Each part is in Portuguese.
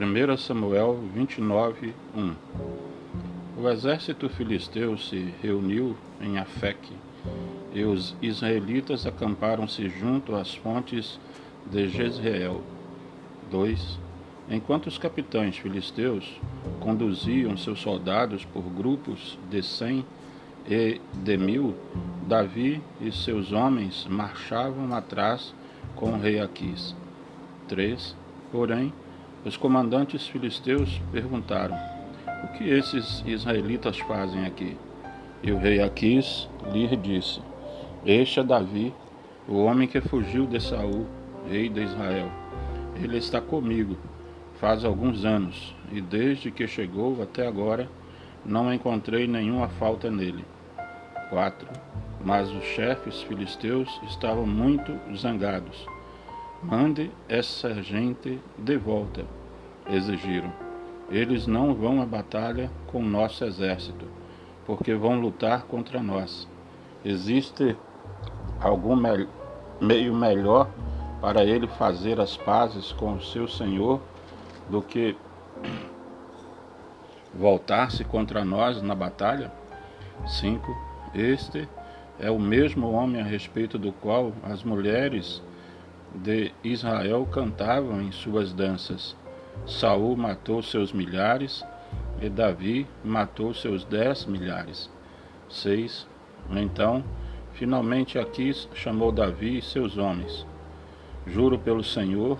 1 Samuel 29, 1 O exército filisteu se reuniu em Afeque, e os israelitas acamparam-se junto às fontes de Jezreel. 2 Enquanto os capitães filisteus conduziam seus soldados por grupos de cem e de mil, Davi e seus homens marchavam atrás com o rei Aquis. 3 Porém, os comandantes filisteus perguntaram: O que esses israelitas fazem aqui? E o rei Aquis lhe disse: Este é Davi, o homem que fugiu de Saul, rei de Israel. Ele está comigo faz alguns anos, e desde que chegou até agora não encontrei nenhuma falta nele. 4. Mas os chefes filisteus estavam muito zangados Mande essa gente de volta, exigiram. Eles não vão à batalha com nosso exército, porque vão lutar contra nós. Existe algum me meio melhor para ele fazer as pazes com o seu senhor do que voltar-se contra nós na batalha? 5. Este é o mesmo homem a respeito do qual as mulheres de Israel cantavam em suas danças. Saul matou seus milhares e Davi matou seus dez milhares. 6. Então, finalmente Aquis chamou Davi e seus homens. Juro pelo Senhor,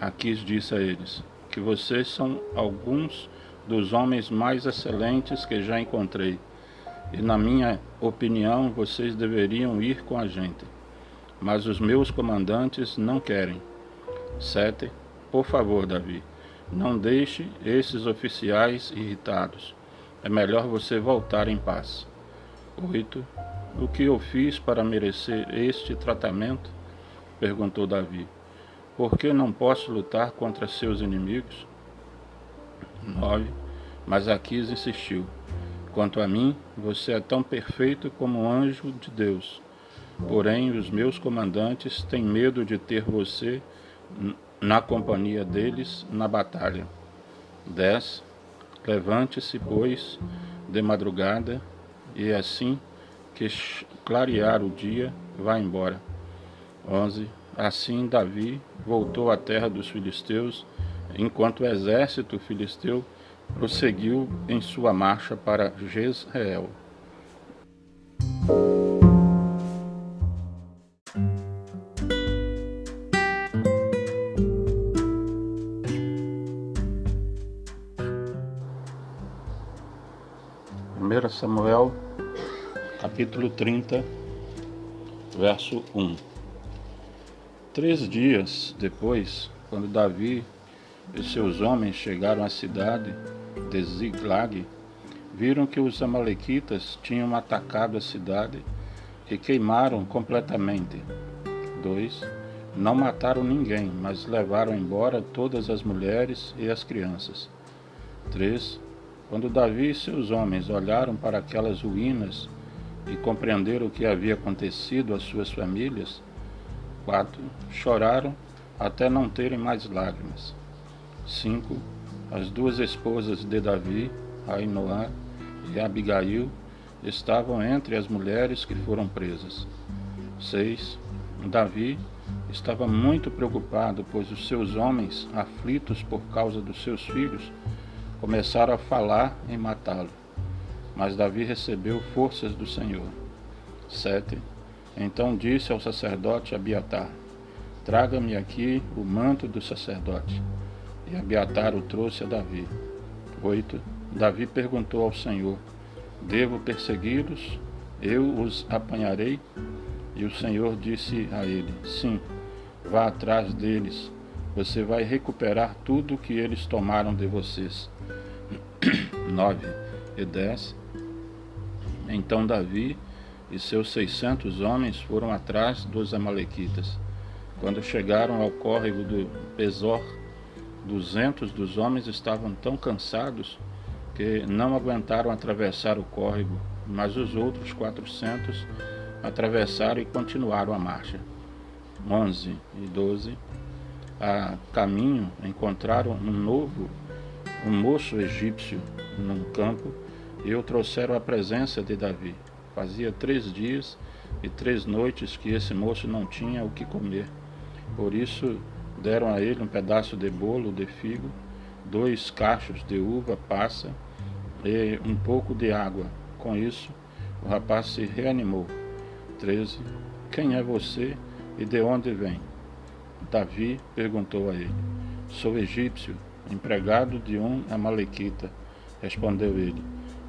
Aquis disse a eles, que vocês são alguns dos homens mais excelentes que já encontrei, e na minha opinião vocês deveriam ir com a gente mas os meus comandantes não querem. 7. Por favor, Davi, não deixe esses oficiais irritados. É melhor você voltar em paz. 8. O que eu fiz para merecer este tratamento? perguntou Davi. Por que não posso lutar contra seus inimigos? 9. Mas Aquis insistiu. Quanto a mim, você é tão perfeito como um anjo de Deus. Porém, os meus comandantes têm medo de ter você na companhia deles na batalha. 10. Levante-se, pois, de madrugada, e assim que clarear o dia, vá embora. 11. Assim Davi voltou à terra dos filisteus, enquanto o exército filisteu prosseguiu em sua marcha para Jezreel. 1 Samuel, capítulo 30, verso 1. Três dias depois, quando Davi e seus homens chegaram à cidade de Ziglag, viram que os amalequitas tinham atacado a cidade e queimaram completamente. 2. Não mataram ninguém, mas levaram embora todas as mulheres e as crianças. 3 quando Davi e seus homens olharam para aquelas ruínas e compreenderam o que havia acontecido às suas famílias, 4. Choraram até não terem mais lágrimas. 5. As duas esposas de Davi, Ainoá e Abigail, estavam entre as mulheres que foram presas. 6. Davi estava muito preocupado, pois os seus homens, aflitos por causa dos seus filhos, começaram a falar em matá-lo. Mas Davi recebeu forças do Senhor. 7. Então disse ao sacerdote Abiatar: Traga-me aqui o manto do sacerdote. E Abiatar o trouxe a Davi. 8. Davi perguntou ao Senhor: Devo persegui-los? Eu os apanharei? E o Senhor disse a ele: Sim, vá atrás deles. Você vai recuperar tudo o que eles tomaram de vocês. 9 e 10. Então Davi e seus seiscentos homens foram atrás dos amalequitas. Quando chegaram ao córrego do Besor, duzentos dos homens estavam tão cansados que não aguentaram atravessar o córrego, mas os outros quatrocentos atravessaram e continuaram a marcha. 11 e 12 a caminho, encontraram um novo, um moço egípcio num campo e o trouxeram à presença de Davi. Fazia três dias e três noites que esse moço não tinha o que comer. Por isso deram a ele um pedaço de bolo de figo, dois cachos de uva passa e um pouco de água. Com isso, o rapaz se reanimou. 13. Quem é você e de onde vem? Davi perguntou a ele: Sou egípcio, empregado de um amalequita. Respondeu ele: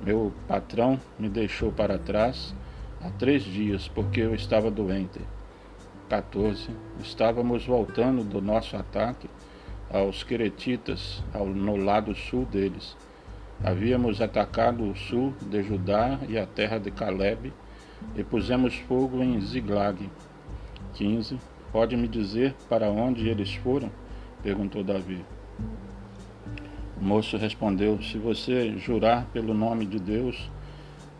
Meu patrão me deixou para trás há três dias porque eu estava doente. 14. Estávamos voltando do nosso ataque aos Queretitas, no lado sul deles. Havíamos atacado o sul de Judá e a terra de Caleb e pusemos fogo em Ziglag. 15. Pode me dizer para onde eles foram? perguntou Davi. O moço respondeu: Se você jurar pelo nome de Deus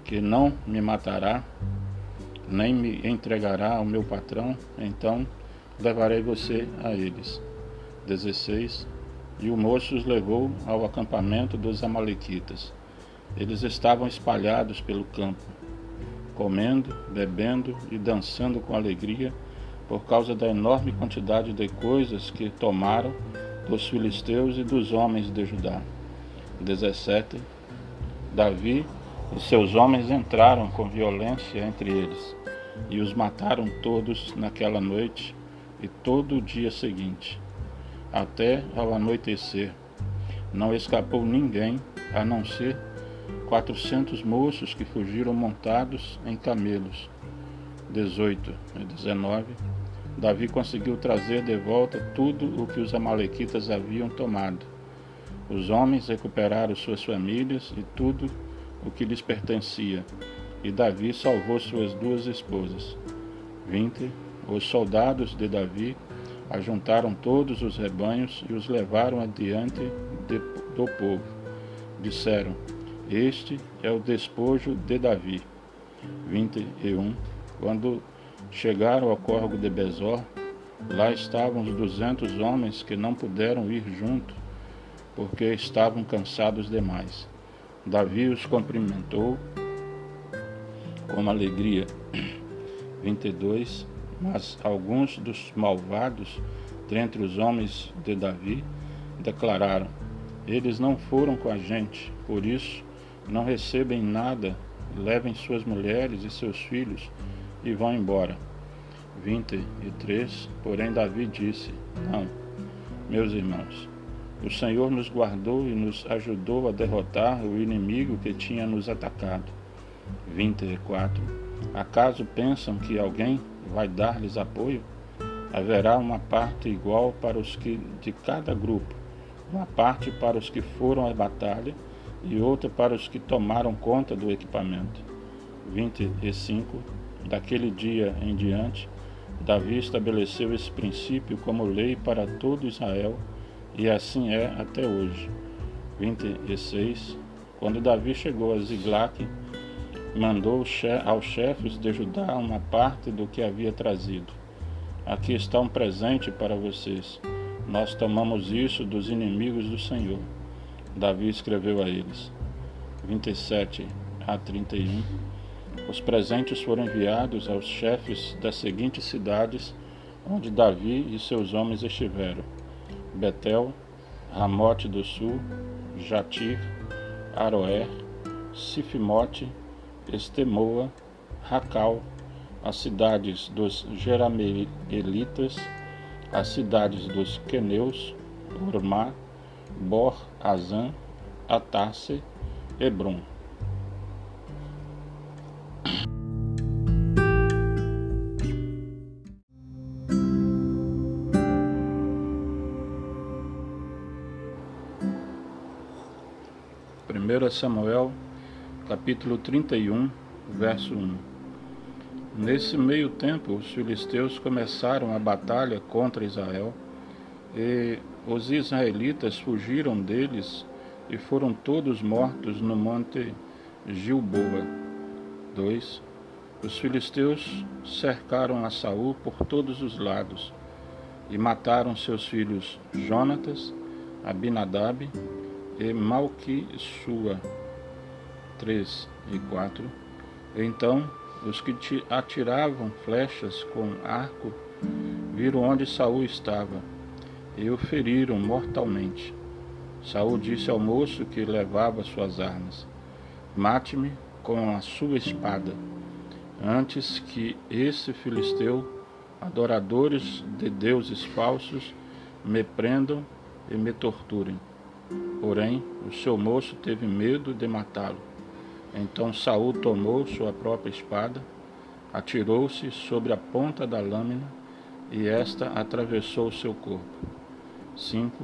que não me matará, nem me entregará ao meu patrão, então levarei você a eles. 16. E o moço os levou ao acampamento dos Amalequitas. Eles estavam espalhados pelo campo, comendo, bebendo e dançando com alegria por causa da enorme quantidade de coisas que tomaram dos filisteus e dos homens de Judá. 17. Davi e seus homens entraram com violência entre eles e os mataram todos naquela noite e todo o dia seguinte, até ao anoitecer. Não escapou ninguém, a não ser quatrocentos moços que fugiram montados em camelos. 18 e 19 Davi conseguiu trazer de volta tudo o que os amalequitas haviam tomado. Os homens recuperaram suas famílias e tudo o que lhes pertencia, e Davi salvou suas duas esposas. 20. Os soldados de Davi ajuntaram todos os rebanhos e os levaram adiante de, do povo. Disseram: Este é o despojo de Davi. 21. Quando chegaram ao córrego de Bezor, lá estavam os duzentos homens que não puderam ir junto, porque estavam cansados demais. Davi os cumprimentou com alegria. 22. Mas alguns dos malvados dentre os homens de Davi declararam: Eles não foram com a gente, por isso não recebem nada, levem suas mulheres e seus filhos e vão embora. 23. Porém, Davi disse: Não, meus irmãos, o Senhor nos guardou e nos ajudou a derrotar o inimigo que tinha nos atacado. 24. Acaso pensam que alguém vai dar-lhes apoio? Haverá uma parte igual para os que de cada grupo, uma parte para os que foram à batalha e outra para os que tomaram conta do equipamento. 25. Daquele dia em diante, Davi estabeleceu esse princípio como lei para todo Israel, e assim é até hoje. 26. Quando Davi chegou a Ziglac, mandou aos chefes de Judá uma parte do que havia trazido. Aqui está um presente para vocês. Nós tomamos isso dos inimigos do Senhor. Davi escreveu a eles. 27 a 31. Os presentes foram enviados aos chefes das seguintes cidades onde Davi e seus homens estiveram: Betel, Ramote do Sul, Jatir, Aroé, Sifimote, Estemoa, Racal, as cidades dos Jerameelitas, as cidades dos Queneus, Urmá, Bor, Azã, Atasse, Hebron. Primeiro Samuel, capítulo 31, verso 1. Nesse meio tempo, os filisteus começaram a batalha contra Israel, e os israelitas fugiram deles e foram todos mortos no monte Gilboa. 2 Os filisteus cercaram a Saul por todos os lados. e mataram seus filhos Jonatas, Abinadab e Malquissua. 3 e 4. Então os que atiravam flechas com arco viram onde Saul estava e o feriram mortalmente. Saul disse ao moço que levava suas armas: Mate-me com a sua espada, antes que esse filisteu adoradores de deuses falsos me prendam e me torturem. Porém, o seu moço teve medo de matá-lo. Então Saul tomou sua própria espada, atirou-se sobre a ponta da lâmina e esta atravessou seu corpo. 5.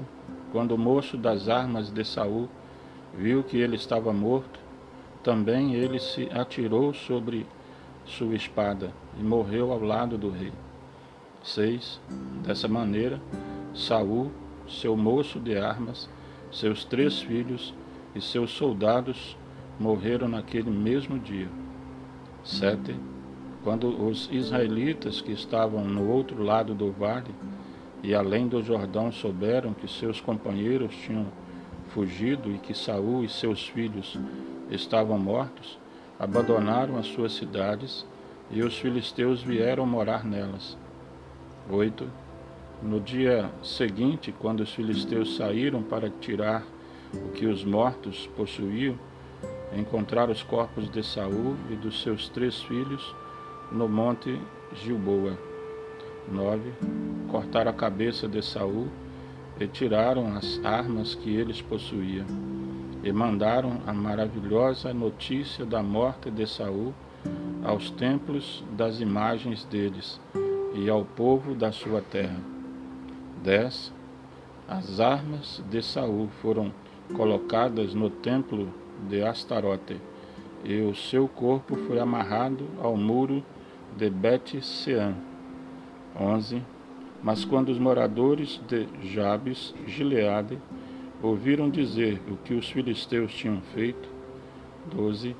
Quando o moço das armas de Saul viu que ele estava morto, também ele se atirou sobre sua espada e morreu ao lado do rei. 6. Dessa maneira, Saul, seu moço de armas, seus três filhos e seus soldados morreram naquele mesmo dia. 7. Quando os israelitas que estavam no outro lado do vale e além do Jordão souberam que seus companheiros tinham fugido e que Saul e seus filhos estavam mortos, abandonaram as suas cidades e os filisteus vieram morar nelas. 8. No dia seguinte, quando os filisteus saíram para tirar o que os mortos possuíam, encontraram os corpos de Saul e dos seus três filhos no monte Gilboa. 9. Cortaram a cabeça de Saul e tiraram as armas que eles possuíam, e mandaram a maravilhosa notícia da morte de Saul aos templos das imagens deles e ao povo da sua terra. 10. As armas de Saul foram colocadas no templo de Astarote, e o seu corpo foi amarrado ao muro de Bet-Sean. 11. Mas quando os moradores de Jabes, Gileade, ouviram dizer o que os filisteus tinham feito, 12.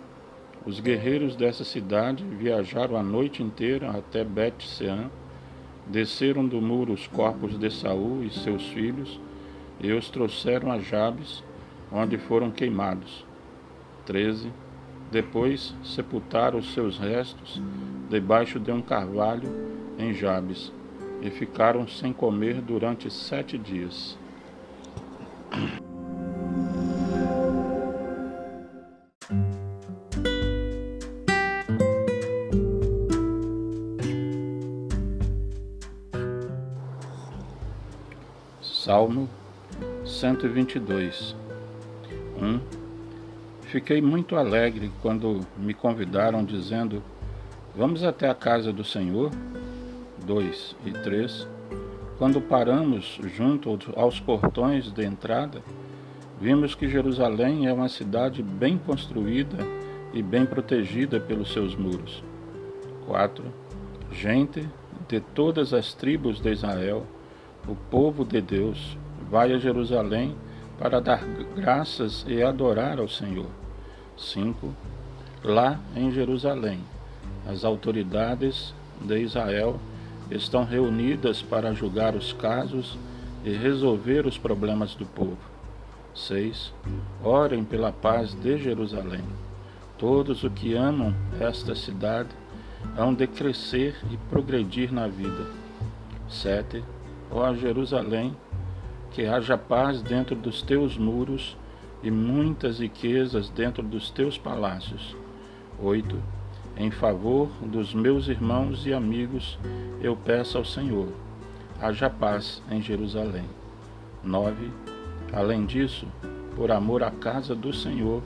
Os guerreiros dessa cidade viajaram a noite inteira até Bet-Sean Desceram do muro os corpos de Saul e seus filhos e os trouxeram a Jabes, onde foram queimados. 13. Depois sepultaram os seus restos debaixo de um carvalho em Jabes e ficaram sem comer durante sete dias. Salmo 122 1. Fiquei muito alegre quando me convidaram, dizendo: Vamos até a casa do Senhor. 2 e 3. Quando paramos junto aos portões de entrada, vimos que Jerusalém é uma cidade bem construída e bem protegida pelos seus muros. 4. Gente de todas as tribos de Israel o povo de Deus vai a Jerusalém para dar graças e adorar ao Senhor. 5. Lá em Jerusalém, as autoridades de Israel estão reunidas para julgar os casos e resolver os problemas do povo. 6. Orem pela paz de Jerusalém. Todos os que amam esta cidade hão de crescer e progredir na vida. 7 Ó Jerusalém, que haja paz dentro dos teus muros e muitas riquezas dentro dos teus palácios. 8. Em favor dos meus irmãos e amigos, eu peço ao Senhor, haja paz em Jerusalém. 9. Além disso, por amor à casa do Senhor,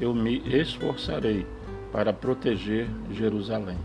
eu me esforçarei para proteger Jerusalém.